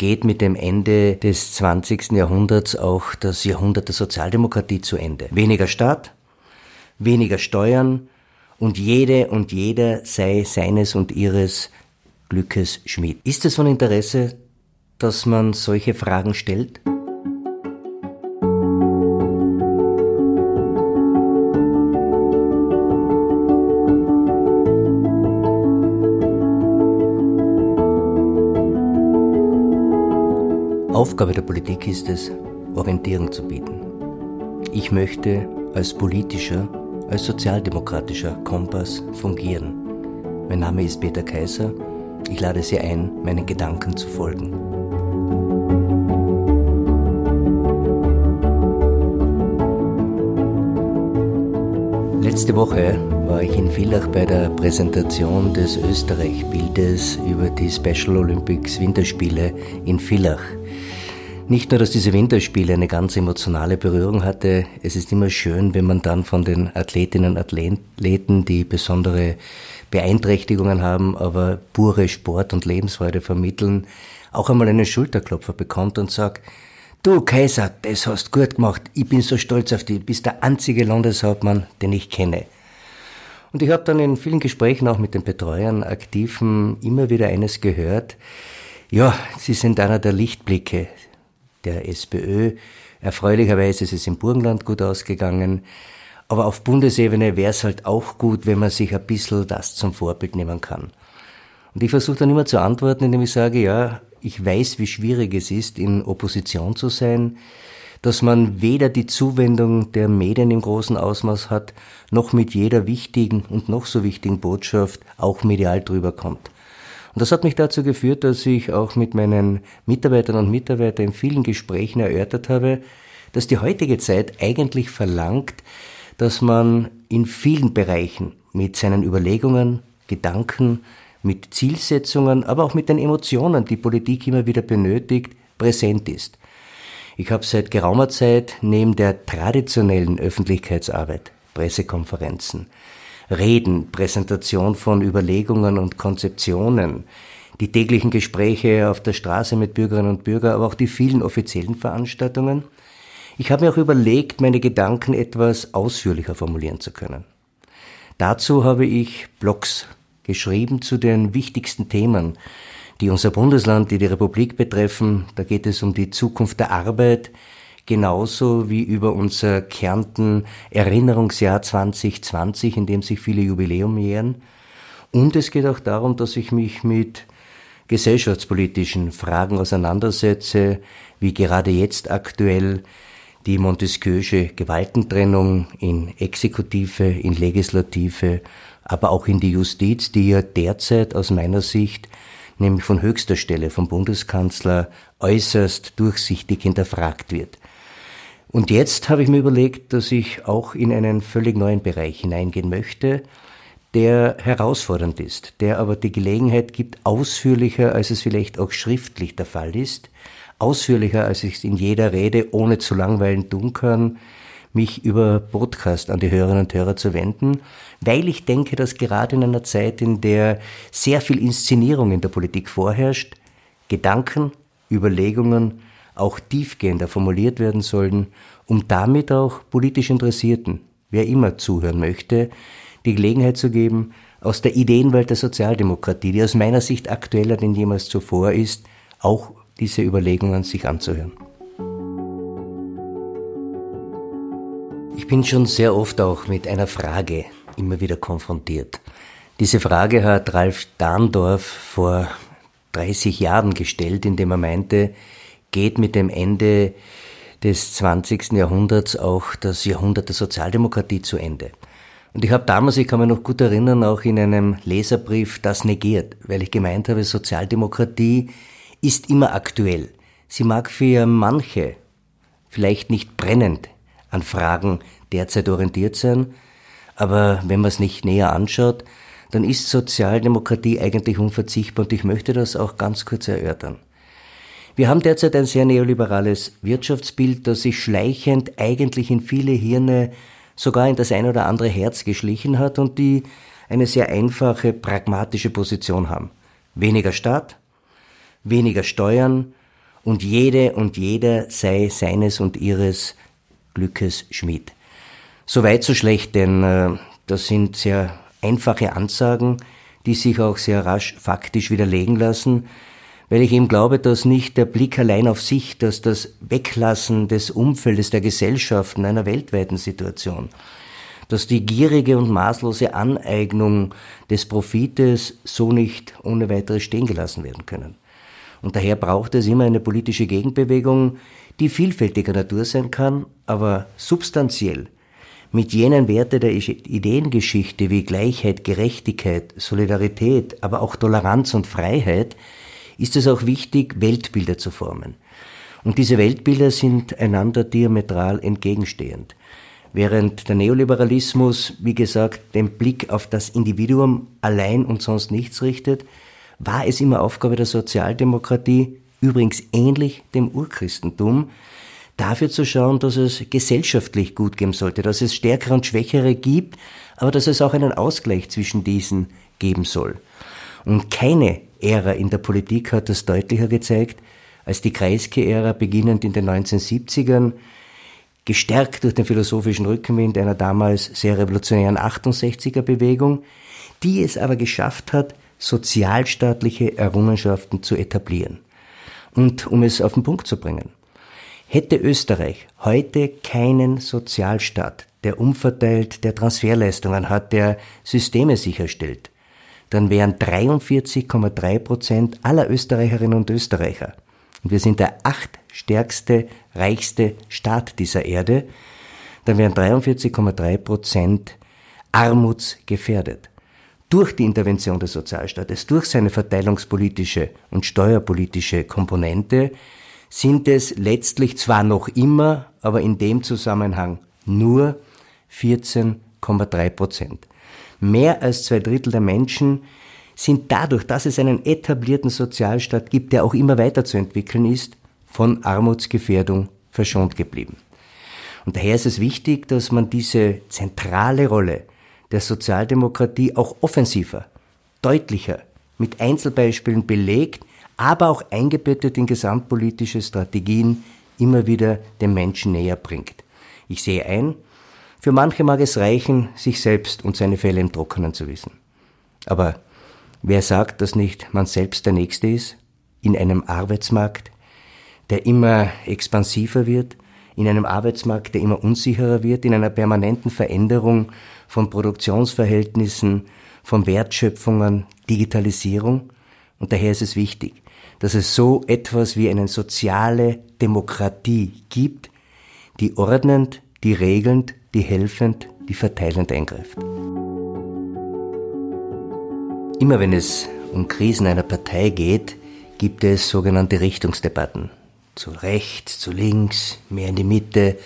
geht mit dem Ende des 20. Jahrhunderts auch das Jahrhundert der Sozialdemokratie zu Ende. Weniger Staat, weniger Steuern und jede und jeder sei seines und ihres Glückes Schmied. Ist es von Interesse, dass man solche Fragen stellt? Aufgabe der Politik ist es, Orientierung zu bieten. Ich möchte als politischer, als sozialdemokratischer Kompass fungieren. Mein Name ist Peter Kaiser. Ich lade Sie ein, meinen Gedanken zu folgen. Letzte Woche war ich in Villach bei der Präsentation des Österreich-Bildes über die Special Olympics Winterspiele in Villach. Nicht nur, dass diese Winterspiele eine ganz emotionale Berührung hatte, es ist immer schön, wenn man dann von den Athletinnen und Athleten, die besondere Beeinträchtigungen haben, aber pure Sport und Lebensfreude vermitteln, auch einmal einen Schulterklopfer bekommt und sagt, du Kaiser, das hast gut gemacht, ich bin so stolz auf dich, du bist der einzige Landeshauptmann, den ich kenne. Und ich habe dann in vielen Gesprächen auch mit den Betreuern, Aktiven immer wieder eines gehört, ja, Sie sind einer der Lichtblicke der SPÖ. Erfreulicherweise ist es im Burgenland gut ausgegangen. Aber auf Bundesebene wäre es halt auch gut, wenn man sich ein bisschen das zum Vorbild nehmen kann. Und ich versuche dann immer zu antworten, indem ich sage, ja, ich weiß, wie schwierig es ist, in Opposition zu sein, dass man weder die Zuwendung der Medien im großen Ausmaß hat, noch mit jeder wichtigen und noch so wichtigen Botschaft auch medial drüber kommt. Und das hat mich dazu geführt, dass ich auch mit meinen Mitarbeitern und Mitarbeitern in vielen Gesprächen erörtert habe, dass die heutige Zeit eigentlich verlangt, dass man in vielen Bereichen mit seinen Überlegungen, Gedanken, mit Zielsetzungen, aber auch mit den Emotionen, die Politik immer wieder benötigt, präsent ist. Ich habe seit geraumer Zeit neben der traditionellen Öffentlichkeitsarbeit, Pressekonferenzen, Reden, Präsentation von Überlegungen und Konzeptionen, die täglichen Gespräche auf der Straße mit Bürgerinnen und Bürgern, aber auch die vielen offiziellen Veranstaltungen. Ich habe mir auch überlegt, meine Gedanken etwas ausführlicher formulieren zu können. Dazu habe ich Blogs geschrieben zu den wichtigsten Themen, die unser Bundesland, die die Republik betreffen. Da geht es um die Zukunft der Arbeit, genauso wie über unser Kärnten Erinnerungsjahr 2020, in dem sich viele Jubiläum jähren. Und es geht auch darum, dass ich mich mit gesellschaftspolitischen Fragen auseinandersetze, wie gerade jetzt aktuell die Montesquieu'sche Gewaltentrennung in Exekutive, in Legislative, aber auch in die Justiz, die ja derzeit aus meiner Sicht, nämlich von höchster Stelle vom Bundeskanzler, äußerst durchsichtig hinterfragt wird. Und jetzt habe ich mir überlegt, dass ich auch in einen völlig neuen Bereich hineingehen möchte, der herausfordernd ist, der aber die Gelegenheit gibt, ausführlicher, als es vielleicht auch schriftlich der Fall ist, ausführlicher, als ich es in jeder Rede ohne zu langweilen tun kann, mich über Podcast an die Hörerinnen und Hörer zu wenden, weil ich denke, dass gerade in einer Zeit, in der sehr viel Inszenierung in der Politik vorherrscht, Gedanken, Überlegungen auch tiefgehender formuliert werden sollen, um damit auch politisch Interessierten, wer immer zuhören möchte, die Gelegenheit zu geben, aus der Ideenwelt der Sozialdemokratie, die aus meiner Sicht aktueller denn jemals zuvor ist, auch diese Überlegungen sich anzuhören. Ich bin schon sehr oft auch mit einer Frage immer wieder konfrontiert. Diese Frage hat Ralf Dahndorf vor 30 Jahren gestellt, indem er meinte, geht mit dem Ende des 20. Jahrhunderts auch das Jahrhundert der Sozialdemokratie zu Ende. Und ich habe damals, ich kann mich noch gut erinnern, auch in einem Leserbrief das negiert, weil ich gemeint habe, Sozialdemokratie ist immer aktuell. Sie mag für manche vielleicht nicht brennend an Fragen derzeit orientiert sein, aber wenn man es nicht näher anschaut, dann ist Sozialdemokratie eigentlich unverzichtbar und ich möchte das auch ganz kurz erörtern. Wir haben derzeit ein sehr neoliberales Wirtschaftsbild, das sich schleichend eigentlich in viele Hirne, sogar in das ein oder andere Herz geschlichen hat und die eine sehr einfache, pragmatische Position haben. Weniger Staat, weniger Steuern und jede und jeder sei seines und ihres Glückes Schmied. So weit, so schlecht, denn äh, das sind sehr einfache Ansagen, die sich auch sehr rasch faktisch widerlegen lassen, weil ich eben glaube, dass nicht der Blick allein auf sich, dass das Weglassen des Umfeldes der Gesellschaften einer weltweiten Situation, dass die gierige und maßlose Aneignung des Profites so nicht ohne weiteres stehen gelassen werden können. Und daher braucht es immer eine politische Gegenbewegung, die vielfältiger Natur sein kann, aber substanziell mit jenen Werte der Ideengeschichte wie Gleichheit, Gerechtigkeit, Solidarität, aber auch Toleranz und Freiheit, ist es auch wichtig, Weltbilder zu formen. Und diese Weltbilder sind einander diametral entgegenstehend. Während der Neoliberalismus, wie gesagt, den Blick auf das Individuum allein und sonst nichts richtet, war es immer Aufgabe der Sozialdemokratie, übrigens ähnlich dem Urchristentum, dafür zu schauen, dass es gesellschaftlich gut geben sollte, dass es Stärkere und Schwächere gibt, aber dass es auch einen Ausgleich zwischen diesen geben soll. Und keine Ära in der Politik hat das deutlicher gezeigt als die Kreisky-Ära beginnend in den 1970ern, gestärkt durch den philosophischen Rückenwind einer damals sehr revolutionären 68er-Bewegung, die es aber geschafft hat, sozialstaatliche Errungenschaften zu etablieren. Und um es auf den Punkt zu bringen, Hätte Österreich heute keinen Sozialstaat, der umverteilt, der Transferleistungen hat, der Systeme sicherstellt, dann wären 43,3 Prozent aller Österreicherinnen und Österreicher, und wir sind der achtstärkste, reichste Staat dieser Erde, dann wären 43,3 Prozent armutsgefährdet. Durch die Intervention des Sozialstaates, durch seine verteilungspolitische und steuerpolitische Komponente, sind es letztlich zwar noch immer, aber in dem Zusammenhang nur 14,3 Prozent. Mehr als zwei Drittel der Menschen sind dadurch, dass es einen etablierten Sozialstaat gibt, der auch immer weiterzuentwickeln ist, von Armutsgefährdung verschont geblieben. Und daher ist es wichtig, dass man diese zentrale Rolle der Sozialdemokratie auch offensiver, deutlicher, mit Einzelbeispielen belegt, aber auch eingebettet in gesamtpolitische Strategien immer wieder den Menschen näher bringt. Ich sehe ein, für manche mag es reichen, sich selbst und seine Fälle im Trockenen zu wissen. Aber wer sagt, dass nicht man selbst der Nächste ist? In einem Arbeitsmarkt, der immer expansiver wird, in einem Arbeitsmarkt, der immer unsicherer wird, in einer permanenten Veränderung von Produktionsverhältnissen, von Wertschöpfungen, Digitalisierung. Und daher ist es wichtig, dass es so etwas wie eine soziale Demokratie gibt, die ordnend, die regelnd, die helfend, die verteilend eingreift. Immer wenn es um Krisen einer Partei geht, gibt es sogenannte Richtungsdebatten. Zu rechts, zu links, mehr in die Mitte.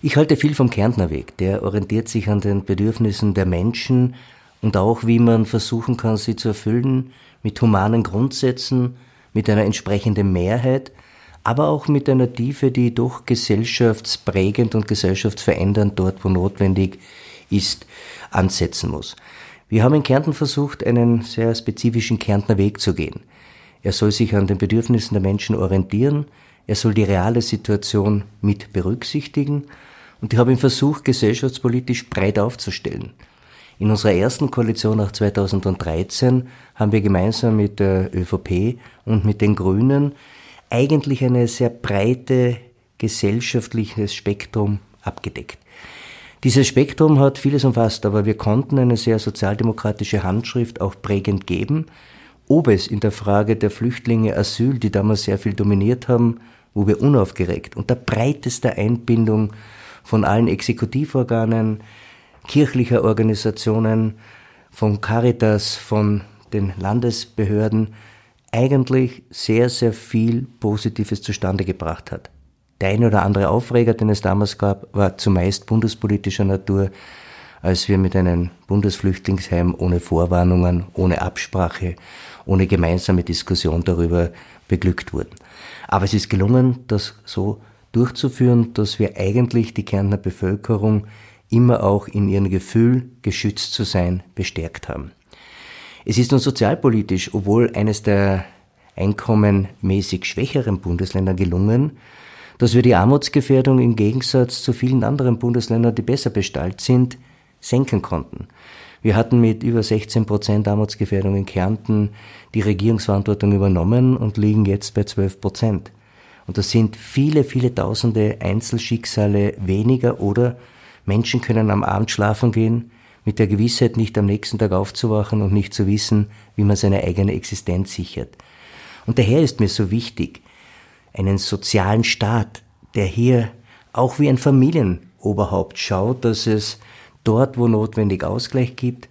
Ich halte viel vom Kärntner Weg. Der orientiert sich an den Bedürfnissen der Menschen und auch, wie man versuchen kann, sie zu erfüllen, mit humanen Grundsätzen, mit einer entsprechenden Mehrheit, aber auch mit einer Tiefe, die doch gesellschaftsprägend und gesellschaftsverändernd dort, wo notwendig ist, ansetzen muss. Wir haben in Kärnten versucht, einen sehr spezifischen Kärntner Weg zu gehen. Er soll sich an den Bedürfnissen der Menschen orientieren, er soll die reale Situation mit berücksichtigen und ich habe ihn versucht, gesellschaftspolitisch breit aufzustellen. In unserer ersten Koalition nach 2013 haben wir gemeinsam mit der ÖVP und mit den Grünen eigentlich eine sehr breite gesellschaftliches Spektrum abgedeckt. Dieses Spektrum hat vieles umfasst, aber wir konnten eine sehr sozialdemokratische Handschrift auch prägend geben, ob es in der Frage der Flüchtlinge Asyl, die damals sehr viel dominiert haben, wo wir unaufgeregt unter breitester Einbindung von allen Exekutivorganen, kirchlicher Organisationen, von Caritas, von den Landesbehörden eigentlich sehr, sehr viel Positives zustande gebracht hat. Der eine oder andere Aufreger, den es damals gab, war zumeist bundespolitischer Natur, als wir mit einem Bundesflüchtlingsheim ohne Vorwarnungen, ohne Absprache, ohne gemeinsame Diskussion darüber beglückt wurden. Aber es ist gelungen, das so durchzuführen, dass wir eigentlich die Kärntner Bevölkerung immer auch in ihrem Gefühl, geschützt zu sein, bestärkt haben. Es ist nun sozialpolitisch, obwohl eines der einkommenmäßig schwächeren Bundesländern gelungen, dass wir die Armutsgefährdung im Gegensatz zu vielen anderen Bundesländern, die besser bestallt sind, senken konnten. Wir hatten mit über 16 Prozent Armutsgefährdung in Kärnten die Regierungsverantwortung übernommen und liegen jetzt bei 12 Prozent. Und das sind viele, viele tausende Einzelschicksale weniger oder Menschen können am Abend schlafen gehen, mit der Gewissheit, nicht am nächsten Tag aufzuwachen und nicht zu wissen, wie man seine eigene Existenz sichert. Und daher ist mir so wichtig, einen sozialen Staat, der hier auch wie ein Familienoberhaupt schaut, dass es dort, wo notwendig Ausgleich gibt,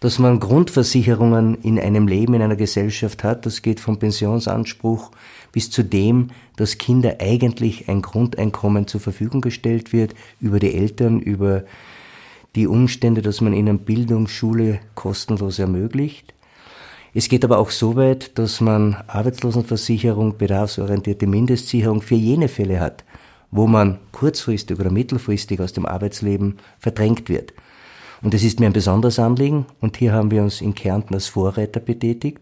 dass man Grundversicherungen in einem Leben, in einer Gesellschaft hat. Das geht vom Pensionsanspruch bis zu dem, dass Kinder eigentlich ein Grundeinkommen zur Verfügung gestellt wird über die Eltern, über die Umstände, dass man ihnen Bildung, Schule kostenlos ermöglicht. Es geht aber auch so weit, dass man Arbeitslosenversicherung, bedarfsorientierte Mindestsicherung für jene Fälle hat, wo man kurzfristig oder mittelfristig aus dem Arbeitsleben verdrängt wird. Und es ist mir ein besonderes Anliegen, und hier haben wir uns in Kärnten als Vorreiter betätigt,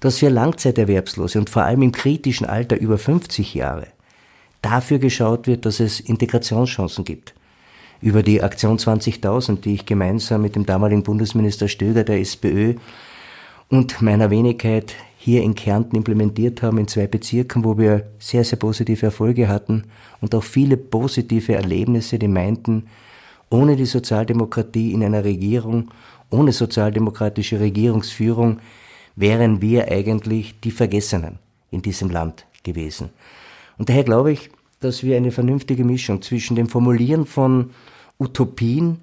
dass für Langzeiterwerbslose und vor allem im kritischen Alter über 50 Jahre dafür geschaut wird, dass es Integrationschancen gibt. Über die Aktion 20.000, die ich gemeinsam mit dem damaligen Bundesminister Stöger der SPÖ und meiner Wenigkeit hier in Kärnten implementiert haben, in zwei Bezirken, wo wir sehr, sehr positive Erfolge hatten und auch viele positive Erlebnisse, die meinten, ohne die Sozialdemokratie in einer Regierung, ohne sozialdemokratische Regierungsführung, wären wir eigentlich die Vergessenen in diesem Land gewesen. Und daher glaube ich, dass wir eine vernünftige Mischung zwischen dem Formulieren von Utopien,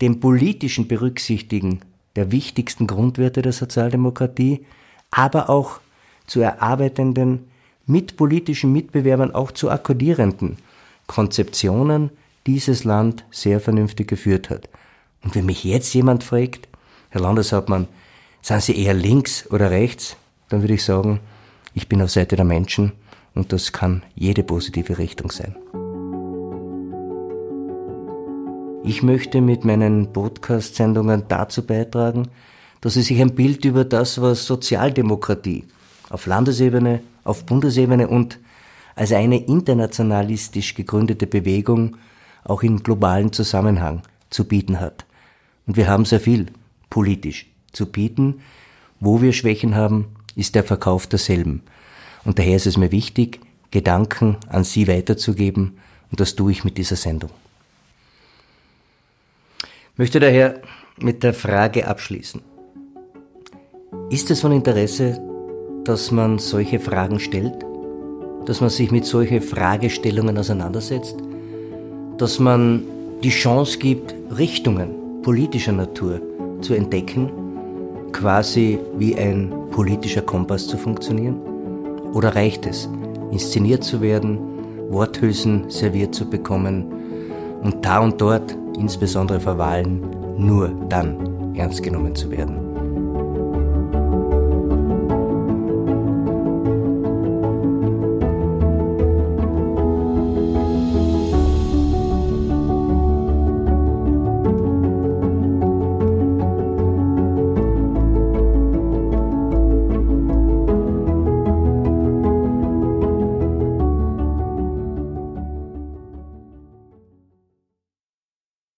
dem politischen Berücksichtigen der wichtigsten Grundwerte der Sozialdemokratie, aber auch zu erarbeitenden, mit politischen Mitbewerbern auch zu akkordierenden Konzeptionen dieses Land sehr vernünftig geführt hat. Und wenn mich jetzt jemand fragt, Herr Landeshauptmann, sind Sie eher links oder rechts, dann würde ich sagen, ich bin auf Seite der Menschen und das kann jede positive Richtung sein. Ich möchte mit meinen Podcast-Sendungen dazu beitragen, dass Sie sich ein Bild über das, was Sozialdemokratie auf Landesebene, auf Bundesebene und als eine internationalistisch gegründete Bewegung auch im globalen Zusammenhang zu bieten hat. Und wir haben sehr viel politisch zu bieten. Wo wir Schwächen haben, ist der Verkauf derselben. Und daher ist es mir wichtig, Gedanken an Sie weiterzugeben. Und das tue ich mit dieser Sendung. Möchte daher mit der Frage abschließen. Ist es von Interesse, dass man solche Fragen stellt? Dass man sich mit solchen Fragestellungen auseinandersetzt? Dass man die Chance gibt, Richtungen politischer Natur zu entdecken, quasi wie ein politischer Kompass zu funktionieren? Oder reicht es, inszeniert zu werden, Worthülsen serviert zu bekommen und da und dort, insbesondere vor Wahlen, nur dann ernst genommen zu werden?